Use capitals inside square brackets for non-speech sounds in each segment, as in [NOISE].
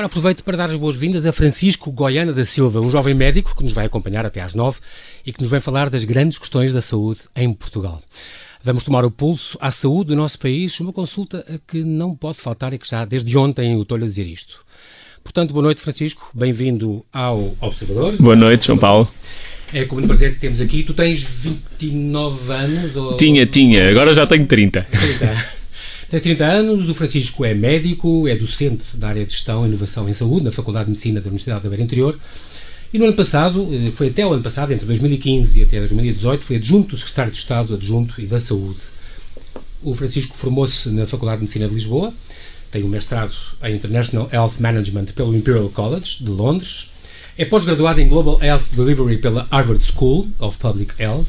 agora aproveito para dar as boas-vindas a Francisco Goiana da Silva, um jovem médico que nos vai acompanhar até às nove e que nos vai falar das grandes questões da saúde em Portugal. Vamos tomar o pulso à saúde do nosso país, uma consulta a que não pode faltar e que já desde ontem eu estou-lhe a dizer isto. Portanto, boa noite, Francisco. Bem-vindo ao Observador. Boa noite, João Paulo. É como prazer que temos aqui. Tu tens 29 anos? Ou... Tinha, tinha. Agora já tenho 30. 30. [LAUGHS] Tens 30 anos, o Francisco é médico, é docente da área de Gestão e Inovação em Saúde na Faculdade de Medicina da Universidade da Beira Interior e no ano passado, eh, foi até o ano passado, entre 2015 e até 2018, foi adjunto do Secretário de Estado Adjunto e da Saúde. O Francisco formou-se na Faculdade de Medicina de Lisboa, tem um mestrado em International Health Management pelo Imperial College de Londres, é pós-graduado em Global Health Delivery pela Harvard School of Public Health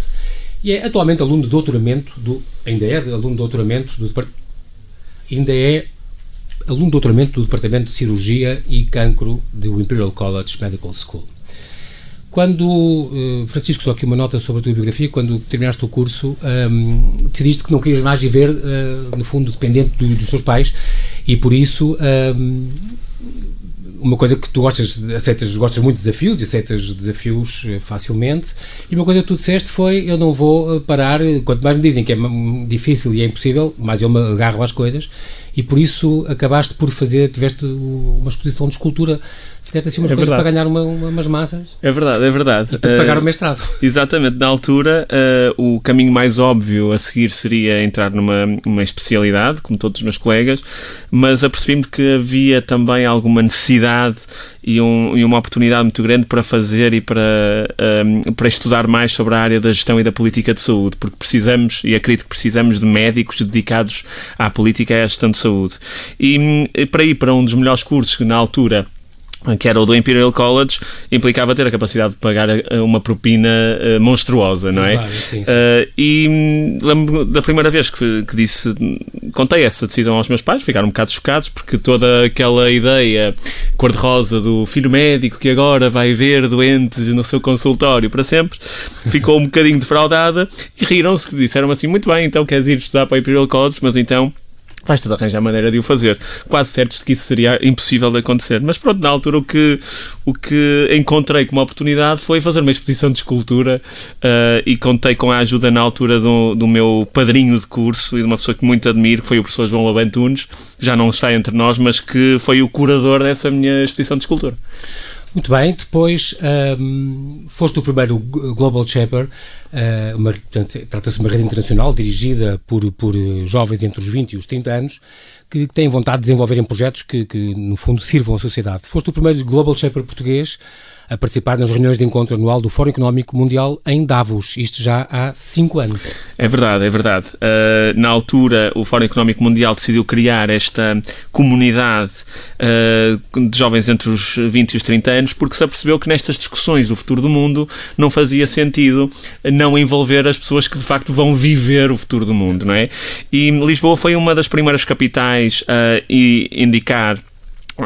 e é atualmente aluno de doutoramento do ainda é aluno de doutoramento do ainda é aluno de doutoramento do Departamento de Cirurgia e Cancro do Imperial College Medical School. Quando, uh, Francisco, só aqui uma nota sobre a tua biografia, quando terminaste o curso, um, decidiste que não querias mais viver, uh, no fundo, dependente do, dos teus pais e por isso um, uma coisa que tu gostas, aceitas, gostas muito de desafios e aceitas desafios uh, facilmente. E uma coisa que tu disseste foi eu não vou parar, quanto mais me dizem que é difícil e é impossível, mais eu me agarro às coisas. E por isso acabaste por fazer, tiveste uma exposição de escultura fizeste assim umas é coisas verdade. para ganhar uma, uma, umas massas. É verdade, é verdade. E para uh, pagar o mestrado. [LAUGHS] Exatamente. Na altura, uh, o caminho mais óbvio a seguir seria entrar numa uma especialidade, como todos os meus colegas, mas apercebi-me que havia também alguma necessidade e, um, e, uma oportunidade muito grande para fazer e para, um, eh, para estudar mais sobre a área da gestão e da política de saúde, porque precisamos, e acredito que precisamos de médicos dedicados à política e à gestão de saúde. E, e para ir para um dos melhores cursos que na altura que era o do Imperial College, implicava ter a capacidade de pagar eh, uma propina uh, monstruosa, não é? Claro, sim, sim. Uh, e lembro da primeira vez que, que, disse, contei essa decisão aos meus pais, ficaram um bocado chocados, porque toda aquela ideia cor-de-rosa do filho médico que agora vai ver doentes no seu consultório para sempre, ficou um bocadinho defraudada e riram-se, disseram assim, muito bem, então queres ir estudar para o Imperial College, mas então vais ter arranjar maneira de o fazer. Quase certos de que isso seria impossível de acontecer. Mas pronto, na altura o que, o que encontrei como oportunidade foi fazer uma exposição de escultura uh, e contei com a ajuda na altura do, do meu padrinho de curso e de uma pessoa que muito admiro, que foi o professor João Labantunes, já não está entre nós, mas que foi o curador dessa minha exposição de escultura. Muito bem, depois um, foste o primeiro Global Shaper, uh, trata-se de uma rede internacional dirigida por, por jovens entre os 20 e os 30 anos, que têm vontade de desenvolverem projetos que, que no fundo, sirvam à sociedade. Foste o primeiro Global Shaper português a participar nas reuniões de encontro anual do Fórum Económico Mundial em Davos, isto já há cinco anos. É verdade, é verdade. Uh, na altura, o Fórum Económico Mundial decidiu criar esta comunidade uh, de jovens entre os 20 e os 30 anos, porque se apercebeu que nestas discussões do futuro do mundo não fazia sentido não envolver as pessoas que de facto vão viver o futuro do mundo, não é? E Lisboa foi uma das primeiras capitais a indicar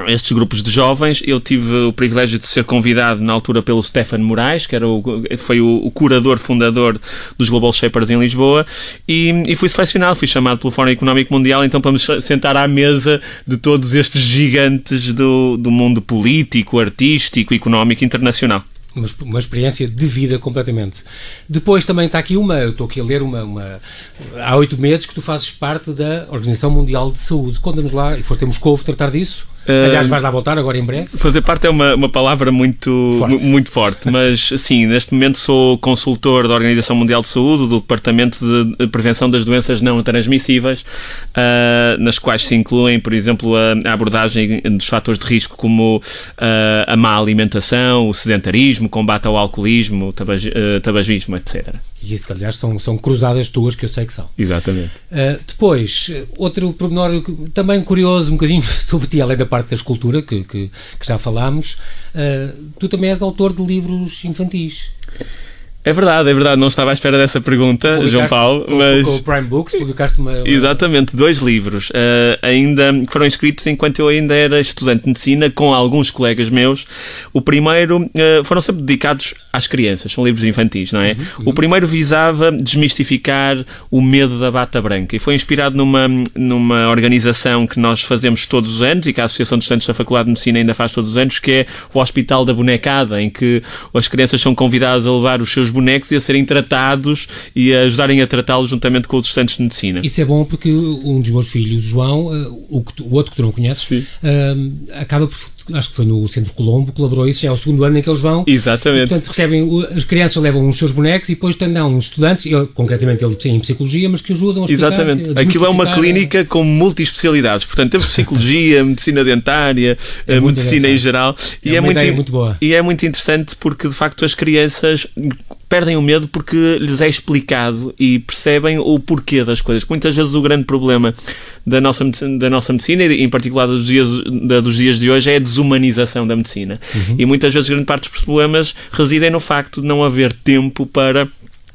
estes grupos de jovens. Eu tive o privilégio de ser convidado na altura pelo Stefan Moraes, que era o, foi o, o, curador fundador dos Global Shapers em Lisboa, e, e, fui selecionado, fui chamado pelo Fórum Económico Mundial, então para me sentar à mesa de todos estes gigantes do, do mundo político, artístico, económico internacional uma, uma experiência de vida completamente. Depois também está aqui uma, eu estou aqui a ler uma, uma há oito meses que tu fazes parte da Organização Mundial de Saúde. Conta-nos lá, e foste a Moscou tratar disso? Aliás, vais lá voltar agora em breve? Fazer parte é uma, uma palavra muito forte. muito forte, mas sim, neste momento sou consultor da Organização Mundial de Saúde, do Departamento de Prevenção das Doenças Não Transmissíveis, uh, nas quais se incluem, por exemplo, a, a abordagem dos fatores de risco como uh, a má alimentação, o sedentarismo, o combate ao alcoolismo, o tabag, uh, tabagismo, etc. E isso, aliás, são, são cruzadas tuas que eu sei que são. Exatamente. depois, outro pormenor também curioso, um bocadinho [LAUGHS] sobre ti, além da parte da escultura, que, que, que já falámos, uh, tu também és autor de livros infantis. É verdade, é verdade. Não estava à espera dessa pergunta, João Paulo. Com, mas... com o Prime Books, publicaste uma. Exatamente, dois livros. Uh, ainda foram escritos enquanto eu ainda era estudante de medicina, com alguns colegas meus. O primeiro uh, foram sempre dedicados às crianças, são livros infantis, não é? Uhum, uhum. O primeiro visava desmistificar o medo da bata branca e foi inspirado numa, numa organização que nós fazemos todos os anos e que a Associação de Estudantes da Faculdade de Medicina ainda faz todos os anos, que é o Hospital da Bonecada, em que as crianças são convidadas a levar os seus bonecos e a serem tratados e a ajudarem a tratá-los juntamente com os estudantes de medicina. Isso é bom porque um dos meus filhos, João, eh, o, o outro que tu não conheces, uh, acaba por acho que foi no Centro Colombo, colaborou isso, já é o segundo ano em que eles vão. Exatamente. E, portanto, recebem, as crianças levam os seus bonecos e depois têm uns estudantes, eu, concretamente ele tem em psicologia, mas que ajudam a explicar, Exatamente. Aquilo é uma clínica com multi-especialidades, portanto temos psicologia, [LAUGHS] medicina dentária, é medicina em geral. É e é muito, muito boa. E é muito interessante porque, de facto, as crianças perdem o medo porque lhes é explicado e percebem o porquê das coisas. Muitas vezes o grande problema da nossa, da nossa medicina, e em particular dos dias, dos dias de hoje, é a desumanização da medicina. Uhum. E muitas vezes grande parte dos problemas residem no facto de não haver tempo para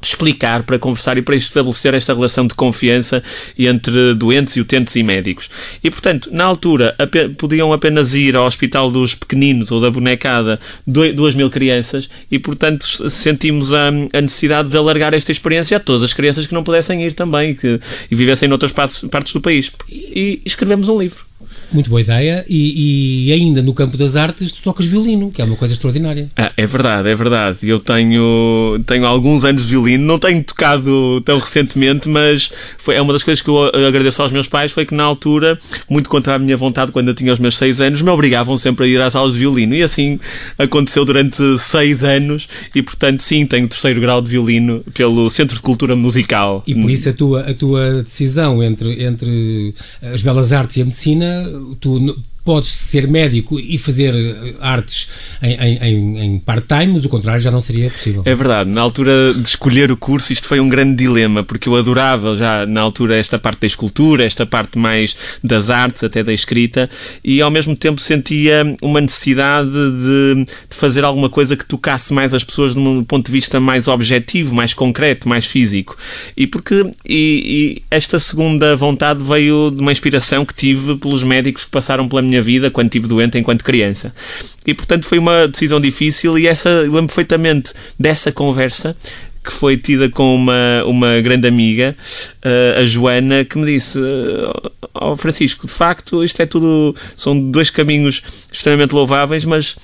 explicar, para conversar e para estabelecer esta relação de confiança entre doentes e utentes e médicos. E, portanto, na altura, podiam apenas ir ao hospital dos pequeninos ou da bonecada duas mil crianças e, portanto, sentimos a, a, necessidade de alargar esta experiência a todas as crianças que não pudessem ir também que, e vivessem noutras partes, partes do país. E escrevemos um livro. Muito boa ideia. E, e, ainda no campo das artes, tu tocas violino, que é uma coisa extraordinária. Ah, é verdade, é verdade. Eu tenho, tenho alguns anos de violino, não tenho tocado tão recentemente, mas foi, é uma das coisas que eu agradeço aos meus pais foi que na altura, muito contra a minha vontade, quando eu tinha os meus seis anos, me obrigavam sempre a ir às aulas de violino. E assim aconteceu durante seis anos. E portanto, sim, tenho terceiro grau de violino pelo Centro de Cultura Musical. E por isso a tua, a tua decisão entre, entre as belas artes e a medicina tu podes ser médico e fazer eh, artes em, em, em part-time, mas o contrário já não seria possível. É verdade. Na altura de escolher o curso, isto foi um grande dilema, porque eu adorava já na altura esta parte da escultura, esta parte mais das artes, até da escrita, e ao mesmo tempo sentia uma necessidade de, de fazer alguma coisa que tocasse mais as pessoas de um ponto de vista mais objetivo, mais concreto, mais físico. E porque e, e esta segunda vontade veio de uma inspiração que tive pelos médicos que passaram pela minha minha vida quando estive doente enquanto criança. E portanto foi uma decisão difícil e essa lembro perfeitamente dessa conversa que foi tida com uma, uma grande amiga, uh, a Joana, que me disse: oh, Francisco, de facto, isto é tudo. São dois caminhos extremamente louváveis, mas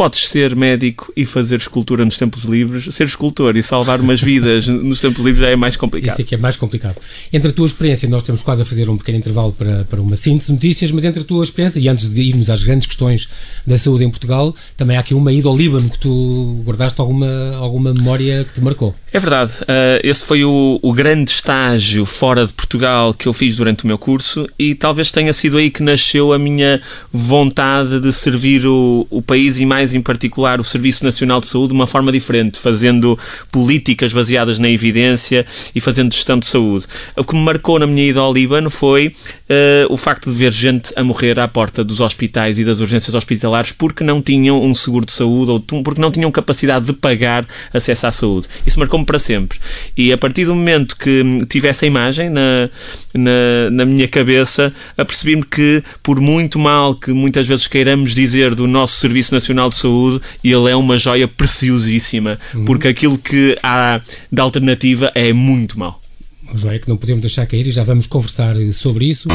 podes ser médico e fazer escultura nos tempos livres, ser escultor e salvar umas vidas [LAUGHS] nos tempos livres já é mais complicado. Isso é que é mais complicado. Entre a tua experiência, nós temos quase a fazer um pequeno intervalo para, para uma síntese de notícias, mas entre a tua experiência, e antes de irmos às grandes questões da saúde em Portugal, também há aqui uma ida ao Líbano que tu guardaste alguma, alguma memória que te marcou. É verdade. Uh, esse foi o, o grande estágio fora de Portugal que eu fiz durante o meu curso e talvez tenha sido aí que nasceu a minha vontade de servir o, o país e mais em particular o Serviço Nacional de Saúde de uma forma diferente, fazendo políticas baseadas na evidência e fazendo gestão de saúde. O que me marcou na minha ida ao Líbano foi uh, o facto de ver gente a morrer à porta dos hospitais e das urgências hospitalares porque não tinham um seguro de saúde ou porque não tinham capacidade de pagar acesso à saúde. Isso marcou-me para sempre. E a partir do momento que tive essa imagem na, na, na minha cabeça, apercebi-me que, por muito mal que muitas vezes queiramos dizer do nosso Serviço Nacional de Saúde, ele é uma joia preciosíssima, uhum. porque aquilo que há de alternativa é muito mal. Uma joia que não podemos deixar cair e já vamos conversar sobre isso.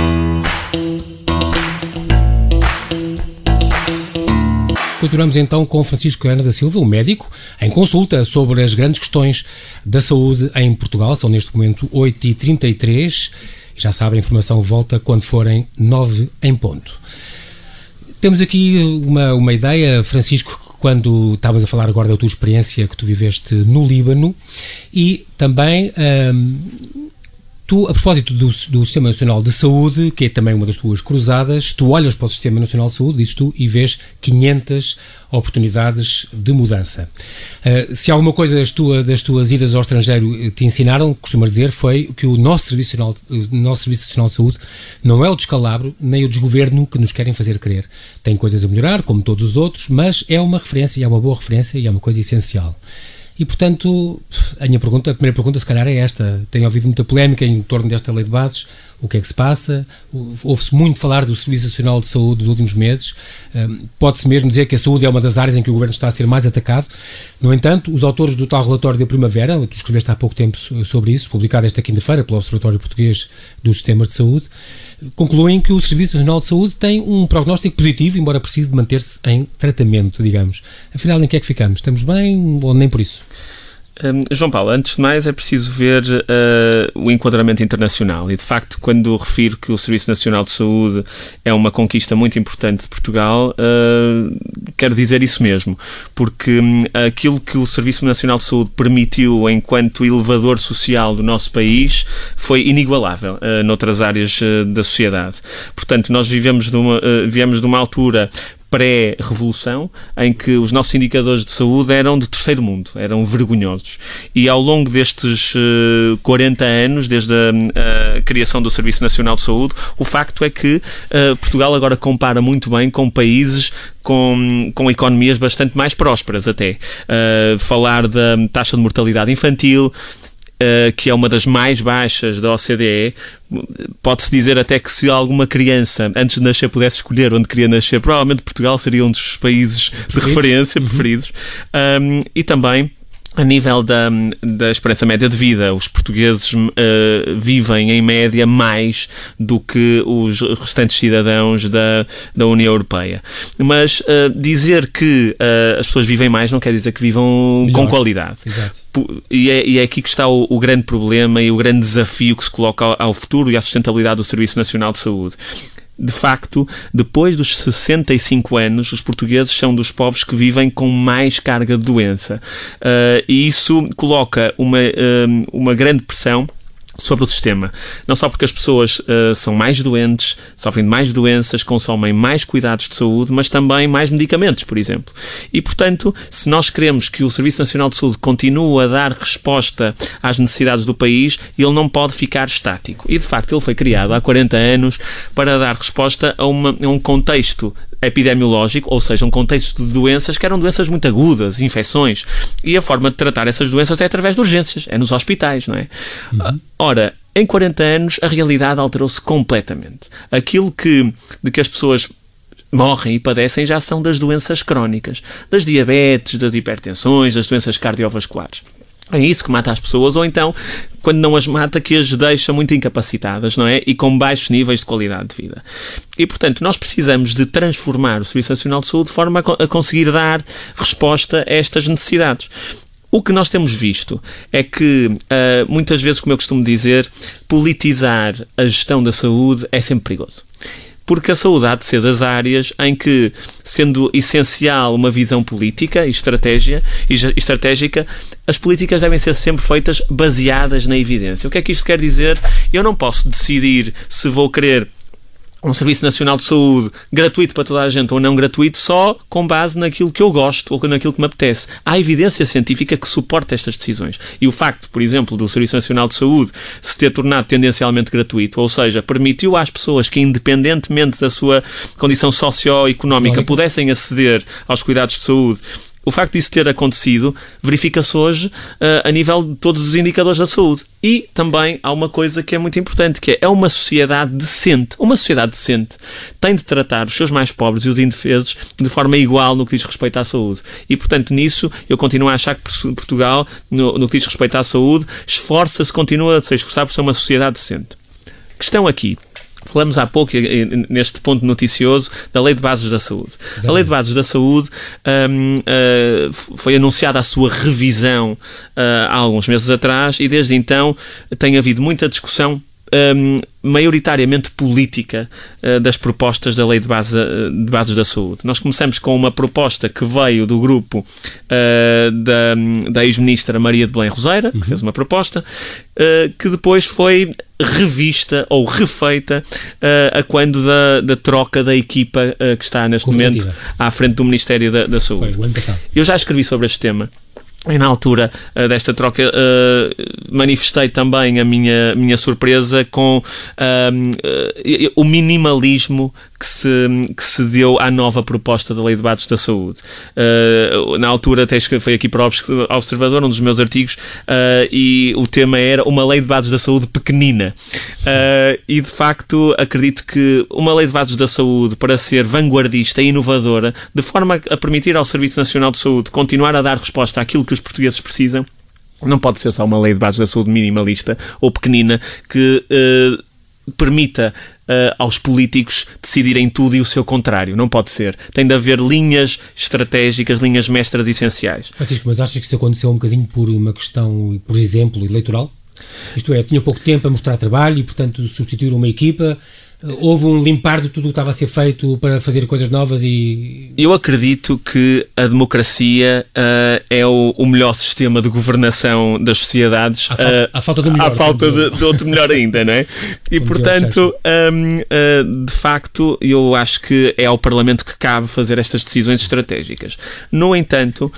Continuamos então com Francisco Ana da Silva, o médico, em consulta sobre as grandes questões da saúde em Portugal. São neste momento 8h33. Já sabe, a informação volta quando forem 9 em ponto. Temos aqui uma, uma ideia, Francisco, quando estavas a falar agora da tua experiência que tu viveste no Líbano e também hum, Tu, a propósito do, do, Sistema Nacional de Saúde, que é também uma das tuas cruzadas, tu olhas para o Sistema Nacional de Saúde, dizes tu, e vês 500 oportunidades de mudança. Uh, se alguma coisa das, tua, das tuas idas ao estrangeiro te ensinaram, costumas dizer, foi que o nosso Serviço Nacional, o nosso Serviço Nacional de Saúde não é o descalabro, nem o desgoverno que nos querem fazer crer. Tem coisas a melhorar, como todos os outros, mas é uma referência, é uma boa referência, e é uma coisa essencial. E, portanto, a minha pergunta, a primeira pergunta, se calhar, é esta. Tenho ouvido muita polémica em torno desta lei de bases. O que é que se passa? Ouve-se muito falar do Serviço Nacional de Saúde nos últimos meses. Pode-se mesmo dizer que a saúde é uma das áreas em que o governo está a ser mais atacado. No entanto, os autores do tal relatório da Primavera, tu escreveste há pouco tempo sobre isso, publicado esta quinta-feira pelo Observatório Português dos Sistemas de Saúde, concluem que o Serviço Nacional de Saúde tem um prognóstico positivo, embora precise de manter-se em tratamento, digamos. Afinal, em que é que ficamos? Estamos bem ou nem por isso? Um, João Paulo, antes de mais é preciso ver uh, o enquadramento internacional e de facto quando refiro que o Serviço Nacional de Saúde é uma conquista muito importante de Portugal, uh, quero dizer isso mesmo, porque um, aquilo que o Serviço Nacional de Saúde permitiu enquanto elevador social do nosso país foi inigualável uh, noutras áreas uh, da sociedade. Portanto, nós vivemos de uma, uh, viemos de uma altura pré-revolução, em que os nossos indicadores de saúde eram de terceiro mundo, eram vergonhosos. E ao longo destes uh, 40 anos, desde a, a, criação do Serviço Nacional de Saúde, o facto é que uh, Portugal agora compara muito bem com países com, com economias bastante mais prósperas até. Uh, falar da taxa de mortalidade infantil, Uh, que é uma das mais baixas da OCDE, pode-se dizer até que se alguma criança antes de nascer pudesse escolher onde queria nascer, provavelmente Portugal seria um dos países de referência uhum. preferidos. Um, e também a nível da, da esperança média de vida, os portugueses uh, vivem em média mais do que os restantes cidadãos da, da União Europeia. Mas uh, dizer que uh, as pessoas vivem mais não quer dizer que vivam Melhor. com qualidade. Exato. E é, e é, aqui que está o, o, grande problema e o grande desafio que se coloca ao, ao futuro e à sustentabilidade do Serviço Nacional de Saúde de facto, depois dos 65 anos, os portugueses são dos povos que vivem com mais carga de doença. Uh, e isso coloca uma, uh, uma grande pressão sobre o sistema. Não só porque as pessoas uh, são mais doentes, sofrem de mais doenças, consomem mais cuidados de saúde, mas também mais medicamentos, por exemplo. E, portanto, se nós queremos que o Serviço Nacional de Saúde continue a dar resposta às necessidades do país, ele não pode ficar estático. E, de facto, ele foi criado há 40 anos para dar resposta a, uma, a um contexto epidemiológico, ou seja, um contexto de doenças que eram doenças muito agudas, infecções. E a forma de tratar essas doenças é através de urgências, é nos hospitais, não é? Uhum. Ora, em 40 anos a realidade alterou-se completamente. Aquilo que, de que as pessoas morrem e padecem já são das doenças crónicas, das diabetes, das hipertensões, das doenças cardiovasculares. É isso que mata as pessoas, ou então, quando não as mata, que as deixa muito incapacitadas, não é? E com baixos níveis de qualidade de vida. E, portanto, nós precisamos de transformar o Serviço Nacional de Saúde de forma a conseguir dar resposta a estas necessidades. O que nós temos visto é que, uh, muitas vezes, como eu costumo dizer, politizar a gestão da saúde é sempre perigoso porque a saúde há de ser das áreas em que, sendo essencial uma visão política e estratégia, e estratégica, as políticas devem ser sempre feitas baseadas na evidência. O que é que isto quer dizer? Eu não posso decidir se vou querer um Serviço Nacional de Saúde gratuito para toda a gente ou não gratuito só com base naquilo que eu gosto ou naquilo que me apetece. Há evidência científica que suporta estas decisões. E o facto, por exemplo, do Serviço Nacional de Saúde se ter tornado tendencialmente gratuito, ou seja, permitiu às pessoas que, independentemente da sua condição socioeconómica, pudessem aceder aos cuidados de saúde o facto disso ter acontecido verifica-se hoje uh, a nível de todos os indicadores da saúde. E também há uma coisa que é muito importante, que é, é uma sociedade decente. Uma sociedade decente tem de tratar os seus mais pobres e os indefesos de forma igual no que diz respeito à saúde. E, portanto, nisso eu continuo a achar que Portugal, no, no que diz respeito à saúde, esforça-se, continua a se esforçar por ser uma sociedade decente. Questão aqui. Falamos há pouco, neste ponto noticioso, da Lei de Bases da Saúde. Exatamente. A Lei de Bases da Saúde um, uh, ah, foi anunciada a sua revisão uh, há alguns meses atrás e desde então tem havido muita discussão um, maioritariamente política uh, das propostas da Lei de, base, de, Bases da Saúde. Nós começamos com uma proposta que veio do grupo uh, da, da ex-ministra Maria de Belém Roseira, que uhum. fez uma proposta, uh, que depois foi revista ou refeita a quando da, da, troca da equipa que está neste momento à frente do Ministério da, da Saúde. Foi o ano passado. Eu já escrevi sobre este tema e na altura uh, desta troca uh, manifestei também a minha, minha surpresa com uh, o minimalismo que se, que se deu à nova proposta da Lei de Bases da Saúde. Uh, na altura, até foi aqui para o Observador, um dos meus artigos, uh, e o tema era uma Lei de Bases da Saúde pequenina. Uh, e de facto, acredito que uma Lei de Bases da Saúde, para ser vanguardista e inovadora, de forma a permitir ao Serviço Nacional de Saúde continuar a dar resposta àquilo que os portugueses precisam, não pode ser só uma lei de bases da saúde minimalista ou pequenina que uh, permita uh, aos políticos decidirem tudo e o seu contrário. Não pode ser. Tem de haver linhas estratégicas, linhas mestras essenciais. Francisco, mas achas que isso aconteceu um bocadinho por uma questão, por exemplo, eleitoral? Isto é, tinha pouco tempo a mostrar trabalho e, portanto, substituir uma equipa houve um limpar de tudo o que estava a ser feito para fazer coisas novas e. Eu acredito que a democracia uh, é o, o, melhor sistema de governação das sociedades. À, uh, à falta do melhor. À falta de, de, outro melhor ainda, não é? [LAUGHS] E portanto, um, uh, de facto, eu acho que é ao Parlamento que cabe fazer estas decisões estratégicas. No entanto,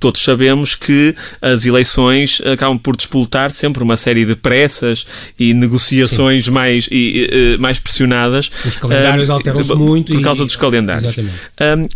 todos sabemos que as eleições acabam por disputar sempre uma série de pressas e negociações mais, e, uh, mais pressionadas. Os calendários uh, alteram-se muito. Por causa dos calendários.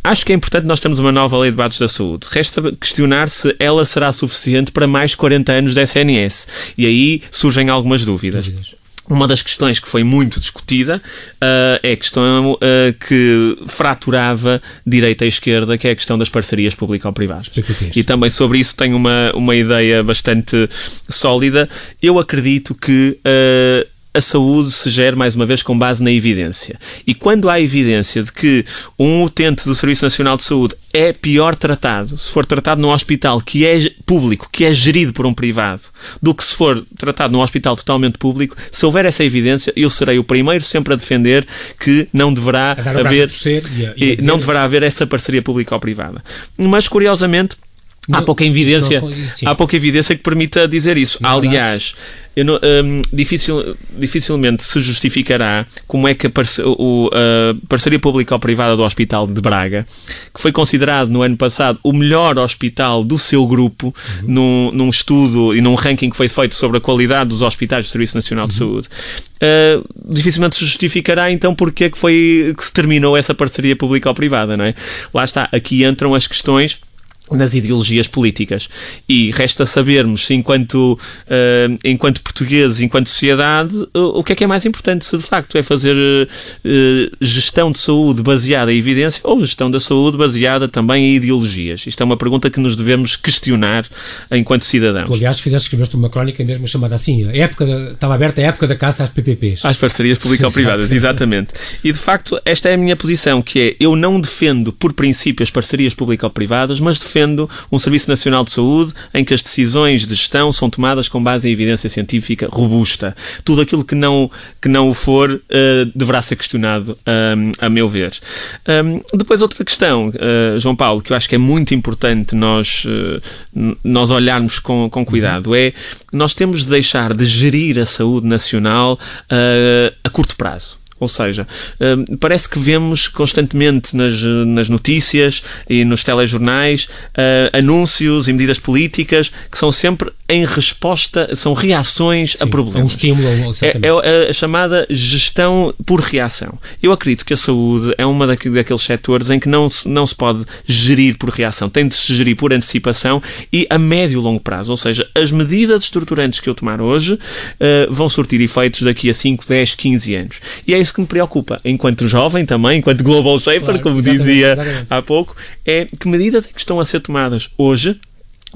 acho que é importante nós termos uma nova lei de dados da saúde. Resta questionar se ela será suficiente para mais 40 anos da SNS. E aí surgem algumas dúvidas. dúvidas. Uma das questões que foi muito discutida uh, é a questão uh, que fraturava direita e esquerda, que é a questão das parcerias público-privadas. E também sobre isso tenho uma, uma ideia bastante sólida. Eu acredito que uh, a saúde se gera, mais uma vez, com base na evidência. E quando há evidência de que um utente do Serviço Nacional de Saúde é pior tratado se for tratado num hospital que é público, que é gerido por um privado, do que se for tratado num hospital totalmente público, se houver essa evidência, eu serei o primeiro sempre a defender que não deverá haver e a, e não deverá haver essa parceria pública ou privada. Mas curiosamente há pouca evidência, há pouca evidência que permita dizer isso. Aliás, não, um, dificil, dificilmente se justificará como é que a, parce, o, a parceria pública ou privada do Hospital de Braga, que foi considerado no ano passado o melhor hospital do seu grupo, uhum. num, num, estudo e num ranking que foi feito sobre a qualidade dos hospitais do Serviço Nacional uhum. de Saúde, uh, dificilmente se justificará então porque é que foi que se terminou essa parceria pública ou privada, não é? Lá está, aqui entram as questões nas ideologias políticas. E resta sabermos se, enquanto, uh, enquanto portugueses, enquanto sociedade, uh, o que é que é mais importante, se de facto é fazer uh, gestão de saúde baseada em evidência ou gestão da saúde baseada também em ideologias. Isto é uma pergunta que nos devemos questionar enquanto cidadãos. Tu, aliás, fizeste, escreveste uma crónica mesmo chamada assim, a época da, estava aberta a época da caça às PPPs. Às parcerias público-privadas, exatamente. E, de facto, esta é a minha posição, que é, eu não defendo, por princípio, as parcerias público-privadas, mas defendo defendo um Serviço Nacional de Saúde em que as decisões de gestão são tomadas com base em evidência científica robusta. Tudo aquilo que não, que não o for uh, deverá ser questionado, um, a meu ver. Um, depois, outra questão, uh, João Paulo, que eu acho que é muito importante nós, uh, nós olharmos com, com cuidado, é nós temos de deixar de gerir a saúde nacional a curto prazo. Ou seja, hum, parece que vemos constantemente nas, nas notícias e nos telejornais uh, anúncios e medidas políticas que são sempre em resposta, são reações Sim, a problemas. É um estímulo, é, é, a chamada gestão por reação. Eu acredito que a saúde é uma daqueles setores em que não, não se pode gerir por reação, tem de se gerir por antecipação e a médio e longo prazo. Ou seja, as medidas estruturantes que eu tomar hoje uh, vão surtir efeitos daqui a 5, 10, 15 anos. E é isso que me preocupa, enquanto jovem também, enquanto global shaper, claro, como dizia exatamente. há pouco, é que medidas é que estão a ser tomadas hoje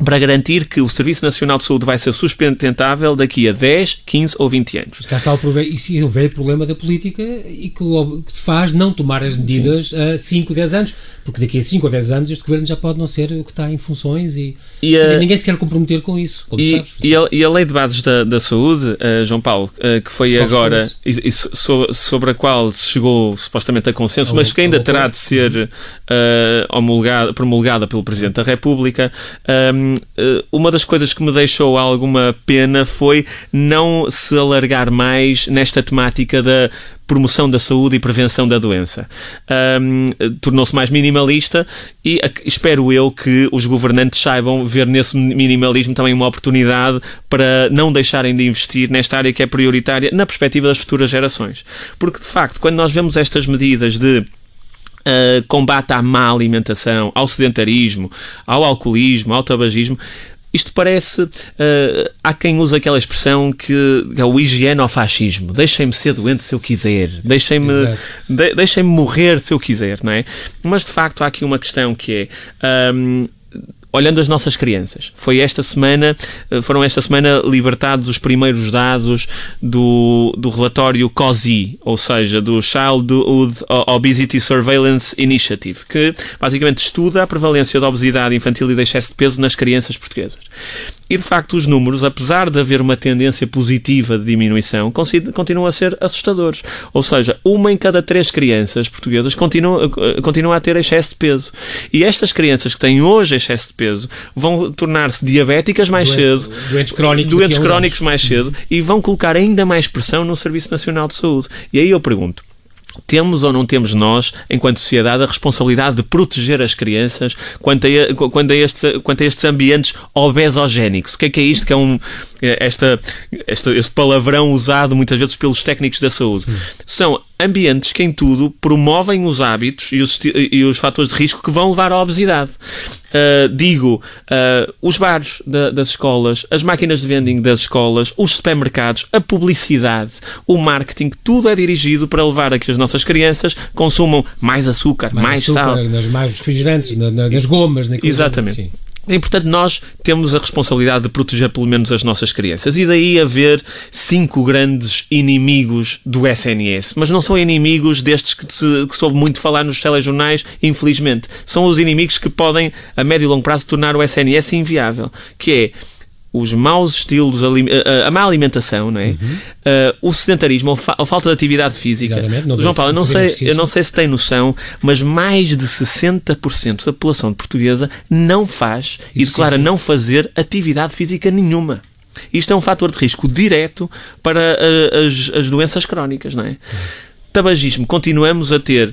para garantir que o Serviço Nacional de Saúde vai ser sustentável daqui a 10, 15 ou 20 anos. Cá está o, isso, o velho problema da política e que faz não tomar as medidas Sim. a 5, 10 anos, porque daqui a 5 ou 10 anos este governo já pode não ser o que está em funções e, e a, dizer, ninguém se quer comprometer com isso. E, sabes, e, a, e, a, Lei de Bases da, da Saúde, uh, João Paulo, uh, que foi Só agora, e, so, sobre a qual se chegou supostamente a consenso, a mas que ainda terá de ser uh, promulgada pelo Presidente da República, um, um, uma das coisas que me deixou alguma pena foi não se alargar mais nesta temática da promoção da saúde e prevenção da doença. Um, Tornou-se mais minimalista e espero eu que os governantes saibam ver nesse minimalismo também uma oportunidade para não deixarem de investir nesta área que é prioritária na perspectiva das futuras gerações. Porque, de facto, quando nós vemos estas medidas de Uh, combate à má alimentação, ao sedentarismo, ao alcoolismo, ao tabagismo, isto parece. Uh, há quem usa aquela expressão que é o higienofascismo. Deixem-me ser doente se eu quiser. Deixem-me de, deixem morrer se eu quiser, não é? Mas de facto há aqui uma questão que é. Um, olhando as nossas crianças. Foi esta semana, eh, foram esta semana libertados os primeiros dados do, do relatório COSI, ou seja, do Childhood Obesity Surveillance Initiative, que basicamente estuda a prevalência da obesidade infantil e de excesso de peso nas crianças portuguesas. E de facto, os números, apesar de haver uma tendência positiva de diminuição, continuam a ser assustadores. Ou seja, uma em cada três crianças portuguesas continua, continua a ter excesso de peso. E estas crianças que têm hoje excesso de peso vão tornar-se diabéticas mais cedo, doentes crónicos, doentes crónicos mais cedo, e vão colocar ainda mais pressão no Serviço Nacional de Saúde. E aí eu pergunto, temos ou não temos nós, enquanto sociedade, a responsabilidade de proteger as crianças quanto a, quanto a, este, quanto a estes ambientes obesogénicos? O que é que é isto que é um, esta, esta, este palavrão usado muitas vezes pelos técnicos da saúde? São ambientes que, em tudo, promovem os hábitos e os, e os fatores de risco que vão levar à obesidade. Uh, digo, uh, os bares da, das escolas, as máquinas de vending das escolas, os supermercados, a publicidade, o marketing, tudo é dirigido para levar a que as nossas crianças consumam mais açúcar, mais, mais açúcar, sal. Nas mais refrigerantes, na, na, nas gomas. Exatamente. Assim. E, portanto, nós temos a responsabilidade de proteger pelo menos as nossas crianças. E daí haver cinco grandes inimigos do SNS. Mas não são inimigos destes que, se, que soube muito falar nos telejornais, infelizmente. São os inimigos que podem, a médio e longo prazo, tornar o SNS inviável. Que é os maus estilos, a, a má alimentação, não é? Uhum. Uh, o sedentarismo, a falta de atividade física. João Paulo, eu não, sei, eu não sei se tem noção, mas mais de 60% da população portuguesa não faz e declara não fazer atividade física nenhuma. Isto é um fator de risco direto para uh, as, as doenças crónicas, não é? Uhum. Tabagismo, continuamos a ter uh,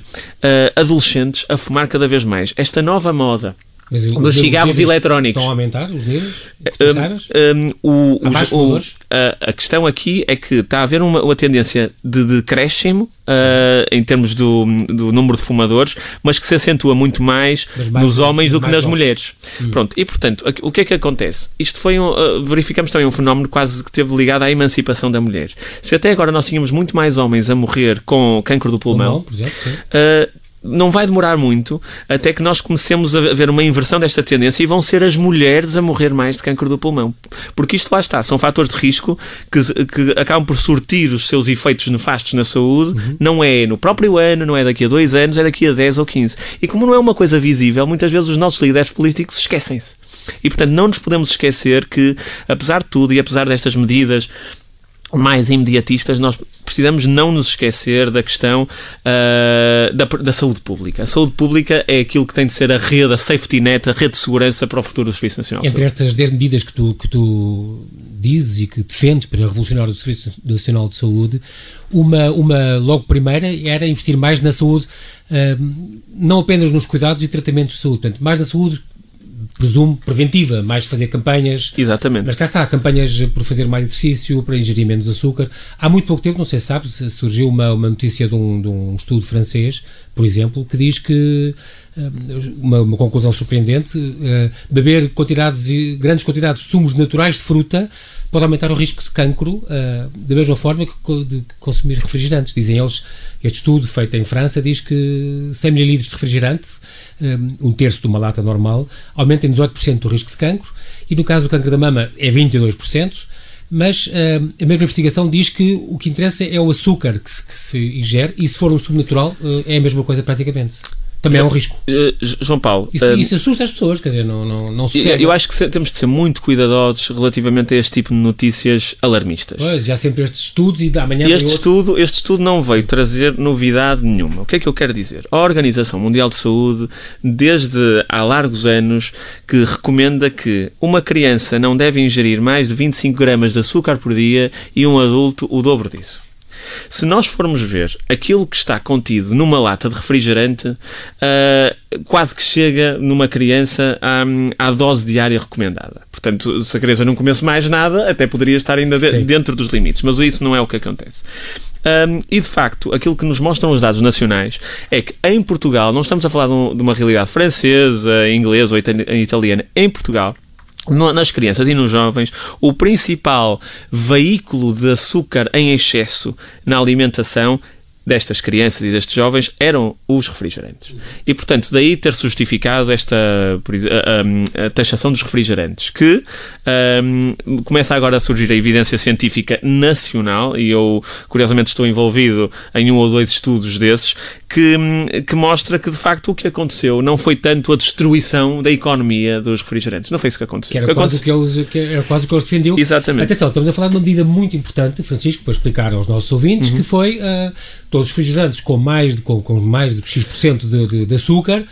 adolescentes a fumar cada vez mais. Esta nova moda mas dos cigarros eletrónicos. Estão a aumentar os níveis? Um, um, o, o, a, a, questão aqui é que está a haver uma, uma tendência de decréscimo uh, em termos do, do número de fumadores, mas que se acentua muito mais, mais nos homens do que nas mulheres. Hum. Pronto, e portanto, o que é que acontece? Isto foi um, uh, verificamos também um fenómeno quase que teve ligado à emancipação da mulher. Se até agora nós tínhamos muito mais homens a morrer com cancro do pulmão, pulmão exemplo, uh, não vai demorar muito até que nós comecemos a ver uma inversão desta tendência e vão ser as mulheres a morrer mais de cancro do pulmão. Porque isto lá está, são fatores de risco que, que acabam por sortir os seus efeitos nefastos na saúde, uhum. não é no próprio ano, não é daqui a dois anos, é daqui a 10 ou 15. E como não é uma coisa visível, muitas vezes os nossos líderes políticos esquecem-se. E portanto não nos podemos esquecer que, apesar de tudo e apesar destas medidas mais imediatistas, nós precisamos não nos esquecer da questão uh, da, da, saúde pública. A saúde pública é aquilo que tem de ser a rede, a safety net, a rede de segurança para o futuro do Serviço Nacional Entre estas 10 medidas que tu, que tu dizes e que defendes para revolucionar o Serviço Nacional de Saúde, uma, uma logo primeira era investir mais na saúde, uh, não apenas nos cuidados e tratamentos de saúde, portanto, mais na saúde presumo, preventiva, mais fazer campanhas. Exatamente. Mas cá está, campanhas por fazer mais exercício, para ingerir menos açúcar. Há muito pouco tempo, não sei se sabes, surgiu uma, uma notícia de um, de um estudo francês, por exemplo, que diz que uma, uma, conclusão surpreendente, uh, beber quantidades, grandes quantidades de sumos naturais de fruta pode aumentar o risco de cancro uh, da mesma forma que de consumir refrigerantes. Dizem eles, este estudo feito em França diz que 100 ml de refrigerante um terço de uma lata normal, aumenta em 18% o risco de cancro, e no caso do cancro da mama é 22%, mas uh, a mesma investigação diz que o que interessa é o açúcar que se, que se ingere, e se for um subnatural, uh, é a mesma coisa praticamente. Também é um risco. Uh, João Paulo. Isso, uh, isso, assusta as pessoas, quer dizer, não, não, não eu, eu acho que temos de ser muito cuidadosos relativamente a este tipo de notícias alarmistas. Pois, já sempre estes estudos e da manhã. Este, outro... estudo, este estudo não veio trazer novidade nenhuma. O que é que eu quero dizer? A Organização Mundial de Saúde, desde há largos anos, que recomenda que uma criança não deve ingerir mais de 25 gramas de açúcar por dia e um adulto o dobro disso. Se nós formos ver aquilo que está contido numa lata de refrigerante, uh, quase que chega numa criança à, à, dose diária recomendada. Portanto, se a criança não comesse mais nada, até poderia estar ainda de, dentro dos limites, mas isso não é o que acontece. Um, e de facto, aquilo que nos mostram os dados nacionais é que em Portugal, não estamos a falar de, um, de uma realidade francesa, inglesa ou italiana, em Portugal, nas crianças e nos jovens, o principal veículo de açúcar em excesso na alimentação destas crianças e destes jovens eram os refrigerantes. E, portanto, daí ter justificado esta a, a, a taxação dos refrigerantes, que um, começa agora a surgir a evidência científica nacional, e eu, curiosamente, estou envolvido em um ou dois estudos desses, que, que mostra que, de facto, o que aconteceu não foi tanto a destruição da economia dos refrigerantes. Não foi isso que aconteceu. Que era, quase, que eles, que era quase o que eles defendiam. Exatamente. Atenção, estamos a falar de uma medida muito importante, Francisco, para explicar aos nossos ouvintes, uhum. que foi uh, todos os refrigerantes com mais de, com, com mais de X% de, de, de açúcar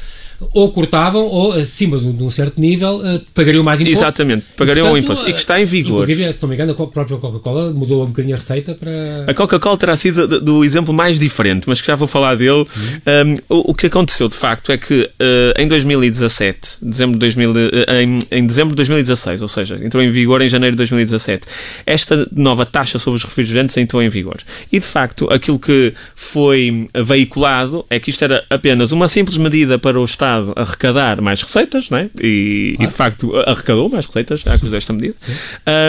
ou cortavam ou acima de, um certo nível uh, pagariam mais imposto. Exatamente, pagariam o imposto. E que está em vigor. Inclusive, se não me engano, a própria Coca-Cola mudou um bocadinho a receita para. A Coca-Cola terá sido do, do, exemplo mais diferente, mas que já vou falar dele. Uhum. Um, o, o, que aconteceu de facto é que uh, em 2017, dezembro de 2000, uh, em, em dezembro de 2016, ou seja, entrou em vigor em janeiro de 2017, esta nova taxa sobre os refrigerantes entrou em vigor. E de facto, aquilo que foi veiculado é que isto era apenas uma simples medida para o Estado Estado arrecadar mais receitas, não é? e, claro. e de facto arrecadou mais receitas à cruz desta medida,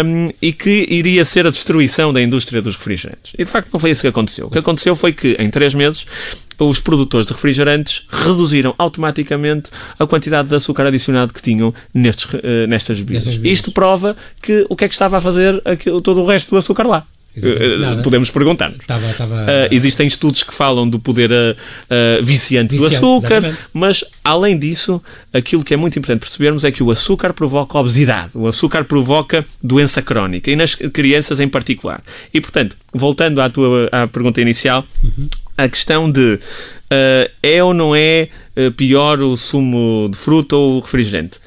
um, e que iria ser a destruição da indústria dos refrigerantes. E de facto não foi isso que aconteceu. O que aconteceu foi que em três meses os produtores de refrigerantes reduziram automaticamente a quantidade de açúcar adicionado que tinham nestes, uh, nestas bebidas. Isto prova que o que é que estava a fazer aquilo, todo o resto do açúcar lá? Uh, podemos perguntar-nos. Uh, existem estudos que falam do poder uh, viciante, viciante, do açúcar, exatamente. mas além disso, aquilo que é muito importante percebermos é que o açúcar provoca obesidade, o açúcar provoca doença crónica e nas crianças em particular. E portanto, voltando à tua à pergunta inicial, uhum. a questão de é ou não é pior o sumo de fruta ou o refrigerante?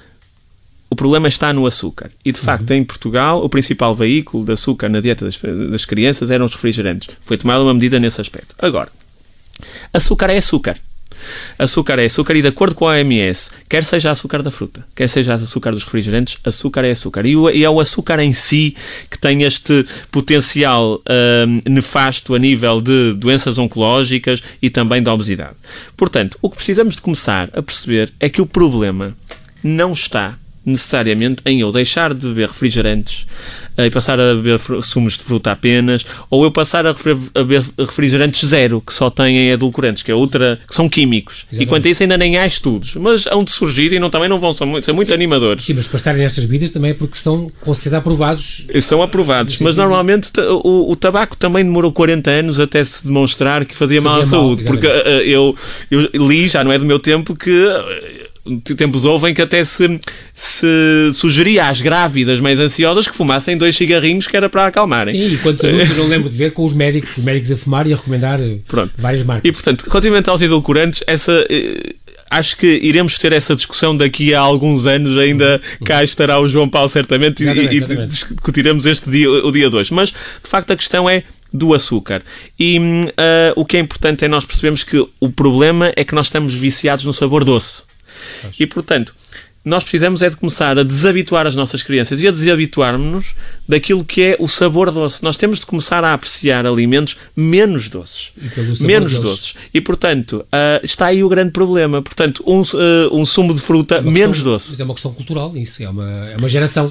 O problema está no açúcar. E, de facto, uhum. em Portugal, o principal veículo de açúcar na dieta das, das crianças eram os refrigerantes. Foi tomada uma medida nesse aspecto. Agora, açúcar é açúcar. Açúcar é açúcar e, de acordo com a OMS, quer seja açúcar da fruta, quer seja açúcar dos refrigerantes, açúcar é açúcar. E, o, e é o açúcar em si que tem este potencial hum, nefasto a nível de doenças oncológicas e também da obesidade. Portanto, o que precisamos de começar a perceber é que o problema não está necessariamente em eu deixar de beber refrigerantes uh, e passar a beber sumos de fruta apenas, ou eu passar a, beber refrigerantes zero, que só têm edulcorantes, que é outra, que são químicos. Exatamente. E quanto a isso ainda nem há estudos, mas hão de surgir e não, também não vão ser muito, ser muito sim, animadores. Sim, mas para estarem nestas bebidas também é porque são com certeza aprovados. São aprovados, mas normalmente o, o, tabaco também demorou 40 anos até se demonstrar que fazia, fazia mal à saúde, porque uh, eu, eu li, já não é do meu tempo, que tempos houve em que até se, se sugeria às grávidas mais ansiosas que fumassem dois cigarrinhos que era para acalmarem. Sim, e quantos anúncios eu lembro de ver com os médicos, os médicos a fumar e a recomendar eh, Pronto. várias marcas. E portanto, relativamente aos edulcorantes, essa eh, acho que iremos ter essa discussão daqui a alguns anos, ainda uhum. cá estará o João Paulo certamente exatamente, e, e discutiremos este dia, o dia 2. Mas, de facto, a questão é do açúcar. E uh, o que é importante é nós percebermos que o problema é que nós estamos viciados no sabor doce. E, portanto, nós precisamos é de começar a desabituar as nossas crianças e a desabituarmos-nos daquilo que é o sabor doce. Nós temos de começar a apreciar alimentos menos doces. Menos deles. doces. E, portanto, uh, está aí o grande problema. Portanto, um, uh, um sumo de fruta é menos questão, doce. Mas é uma questão cultural, isso. É uma, é uma geração.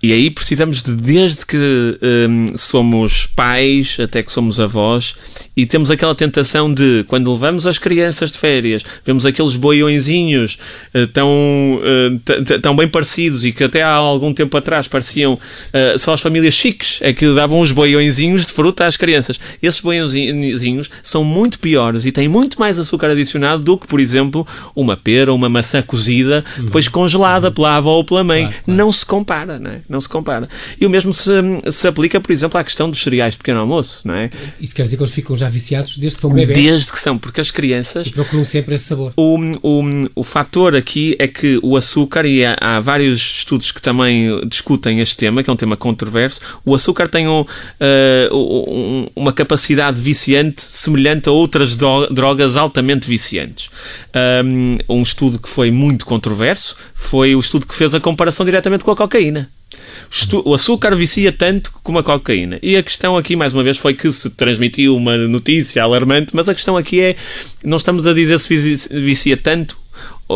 E aí precisamos de, desde que hum, somos pais até que somos avós, e temos aquela tentação de, quando levamos as crianças de férias, vemos aqueles boiõezinhos uh, tão, uh, tão bem parecidos e que até há algum tempo atrás pareciam uh, só as famílias chiques, é que davam os boiõezinhos de fruta às crianças. Esses boiõezinhos são muito piores e têm muito mais açúcar adicionado do que, por exemplo, uma pera ou uma maçã cozida, depois uhum. congelada uhum. pela avó ou pela mãe. Claro, claro. Não se compara, não é? Não se compara. E o mesmo se, se aplica, por exemplo, à questão dos cereais de pequeno almoço, não é? Isso quer dizer que eles ficam já viciados desde que são bebês? Desde que são, porque as crianças... E procuram sempre esse sabor. O, o, o fator aqui é que o açúcar, e há, há vários estudos que também discutem este tema, que é um tema controverso, o açúcar tem um, uh, um, uma capacidade viciante semelhante a outras drogas altamente viciantes. Um, um estudo que foi muito controverso foi o estudo que fez a comparação diretamente com a cocaína. O açúcar vicia tanto como a cocaína. E a questão aqui, mais uma vez, foi que se transmitiu uma notícia alarmante, mas a questão aqui é: não estamos a dizer se vicia tanto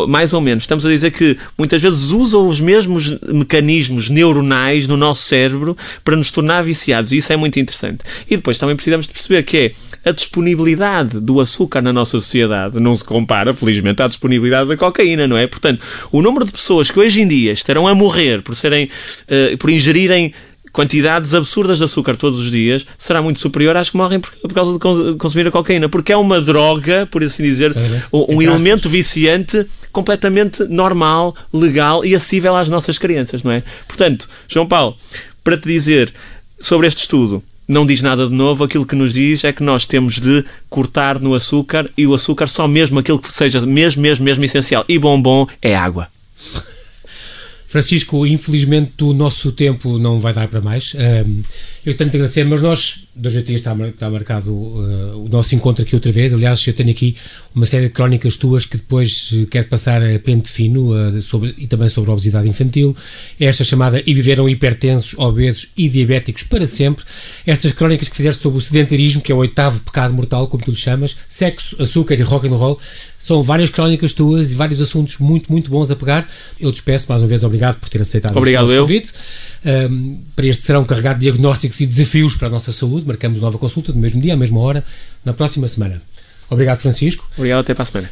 mais ou menos, estamos a dizer que muitas vezes usam os mesmos mecanismos neuronais no nosso cérebro para nos tornar viciados e isso é muito interessante. E depois também precisamos de perceber que é a disponibilidade do açúcar na nossa sociedade não se compara, felizmente, à disponibilidade da cocaína, não é? Portanto, o número de pessoas que hoje em dia estarão a morrer por serem, uh, por ingerirem quantidades absurdas de açúcar todos os dias será muito superior às que morrem por, por causa de consumir a cocaína, porque é uma droga, por assim dizer, um, um elemento viciante completamente normal, legal e acessível às nossas crianças, não é? Portanto, João Paulo, para te dizer sobre este estudo, não diz nada de novo, aquilo que nos diz é que nós temos de cortar no açúcar e o açúcar só mesmo aquilo que seja mesmo, mesmo, mesmo essencial e bom bom é água. Francisco, infelizmente o nosso tempo não vai dar para mais. Um, eu tenho de agradecer, mas nós, dois três, está, está marcado uh, o nosso encontro aqui outra vez. Aliás, eu tenho aqui uma série de crónicas tuas que depois uh, quero passar a pente fino uh, sobre, e também sobre a obesidade infantil. Esta chamada E Viveram Hipertensos, Obesos e Diabéticos para Sempre. Estas crónicas que fizeste sobre o sedentarismo, que é o oitavo pecado mortal, como tu lhe chamas, sexo, açúcar e rock and roll. São várias crónicas tuas e vários assuntos muito, muito bons a pegar. Eu despeço mais uma vez, obrigado por ter aceitado obrigado este convite. Um, para este serão carregado de diagnósticos e desafios para a nossa saúde. Marcamos nova consulta no mesmo dia, à mesma hora, na próxima semana. Obrigado, Francisco. Obrigado, até para a semana.